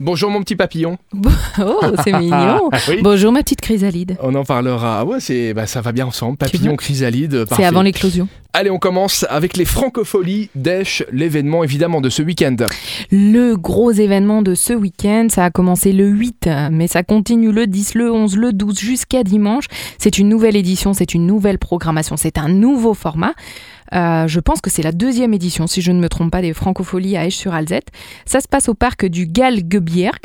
Bonjour mon petit papillon. Oh, c'est mignon. Oui. Bonjour ma petite chrysalide. On en parlera. Ah Ouais, c'est bah, ça va bien ensemble. Papillon, chrysalide. C'est avant l'éclosion. Allez, on commence avec les francopholies d'Esch, l'événement évidemment de ce week-end. Le gros événement de ce week-end, ça a commencé le 8, mais ça continue le 10, le 11, le 12 jusqu'à dimanche. C'est une nouvelle édition, c'est une nouvelle programmation, c'est un nouveau format. Euh, je pense que c'est la deuxième édition, si je ne me trompe pas, des francopholies à Esch-sur-Alzette. Ça se passe au parc du Galgebjerg.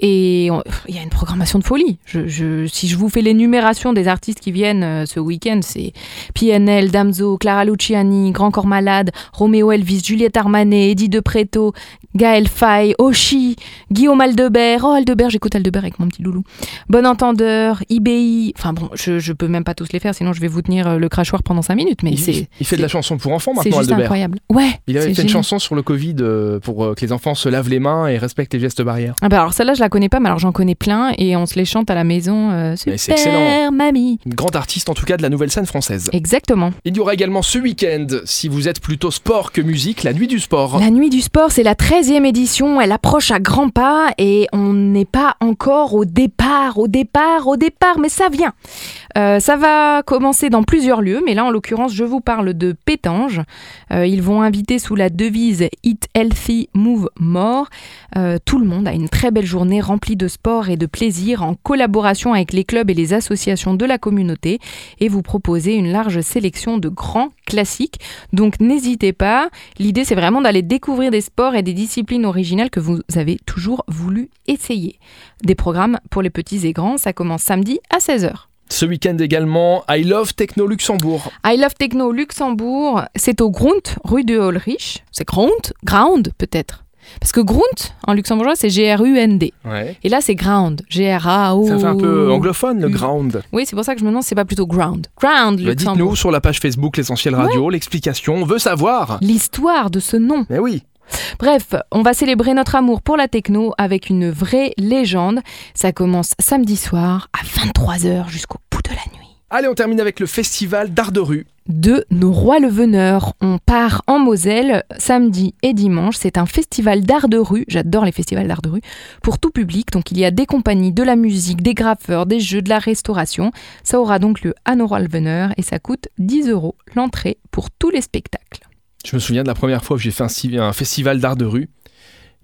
Et il y a une programmation de folie. Je, je- si je vous fais l'énumération des artistes qui viennent euh, ce week-end, c'est PNL, Damso, Clara Luciani, Grand Corps Malade, Roméo Elvis, Juliette Armanet, Eddie De Preto, Gaël Faye, Oshi, Guillaume Aldebert. Oh, Aldebert, j'écoute Aldebert avec mon petit loulou. Bon Entendeur, IBI. Enfin bon, je, je peux même pas tous les faire, sinon je vais vous tenir euh, le crachoir pendant 5 minutes. Mais il, c'est il fait de la chanson pour enfants c'est maintenant, Aldebert. incroyable. Ouais. Il avait c'est fait une chanson sur le Covid euh, pour que les enfants se lavent les mains et respectent les gestes barrières. Ah bah alors celle-là, je la connais pas, mais alors j'en connais plein et on se les chante à la maison. euh, c'est excellent. Super mamie. Une grande artiste en tout cas de la nouvelle scène française. Exactement. Il y aura également ce week-end, si vous êtes plutôt sport que musique, la nuit du sport. La nuit du sport, c'est la 13e édition, elle approche à grands pas et on n'est pas encore au départ, au départ, au départ, mais ça vient. Euh, ça va commencer dans plusieurs lieux, mais là en l'occurrence je vous parle de Pétange. Euh, ils vont inviter sous la devise Eat Healthy, Move More. Euh, tout le monde a une très belle journée remplie de sport et de plaisir en collaboration avec les clubs et les associations de la communauté et vous proposer une large sélection de grands classiques. Donc n'hésitez pas, l'idée c'est vraiment d'aller découvrir des sports et des disciplines originales que vous avez toujours voulu essayer. Des programmes pour les petits et grands, ça commence samedi à 16h. Ce week-end également, I Love Techno Luxembourg. I Love Techno Luxembourg, c'est au Grunt, rue de Holrich. C'est Grunt Ground peut-être. Parce que Grunt, en luxembourgeois, c'est G-R-U-N-D. Ouais. Et là, c'est Ground, G-R-A-O. Ça fait un peu anglophone le Mm. ground. Oui, c'est pour ça que je me demande c'est pas plutôt Ground. Ground Bah. Dites-nous sur la page Facebook L'Essentiel Radio l'explication, on veut savoir. L'histoire de ce nom. Mais oui. Bref, on va célébrer notre amour pour la techno avec une vraie légende. Ça commence samedi soir à 23h jusqu'au bout de la nuit. Allez, on termine avec le festival d'art de rue. De nos rois le veneur. On part en Moselle samedi et dimanche. C'est un festival d'art de rue. J'adore les festivals d'art de rue. Pour tout public. Donc il y a des compagnies, de la musique, des graffeurs, des jeux, de la restauration. Ça aura donc lieu à nos rois le veneur et ça coûte 10 euros l'entrée pour tous les spectacles. Je me souviens de la première fois que j'ai fait un festival d'art de rue.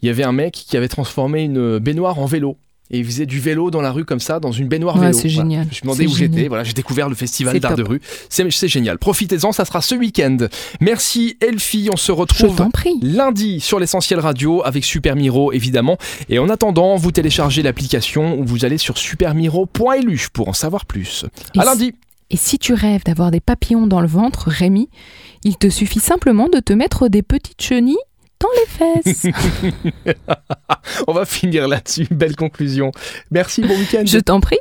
Il y avait un mec qui avait transformé une baignoire en vélo. Et il faisait du vélo dans la rue comme ça, dans une baignoire Ouais, vélo. c'est Voilà. génial. Je me C'est où j'étais. Voilà, j'ai découvert le festival d'art de rue. C'est génial. Profitez-en, ça sera ce week-end. Merci Elfie, on se retrouve lundi sur l'essentiel radio avec Super Miro évidemment. Et en attendant, vous téléchargez l'application ou vous allez sur supermiro.lu pour en savoir plus. Et À lundi. Et si tu rêves d'avoir des papillons dans le ventre, Rémi, il te suffit simplement de te mettre des petites chenilles dans les fesses. On va finir là-dessus. Belle conclusion. Merci, bon week-end. Je t'en prie.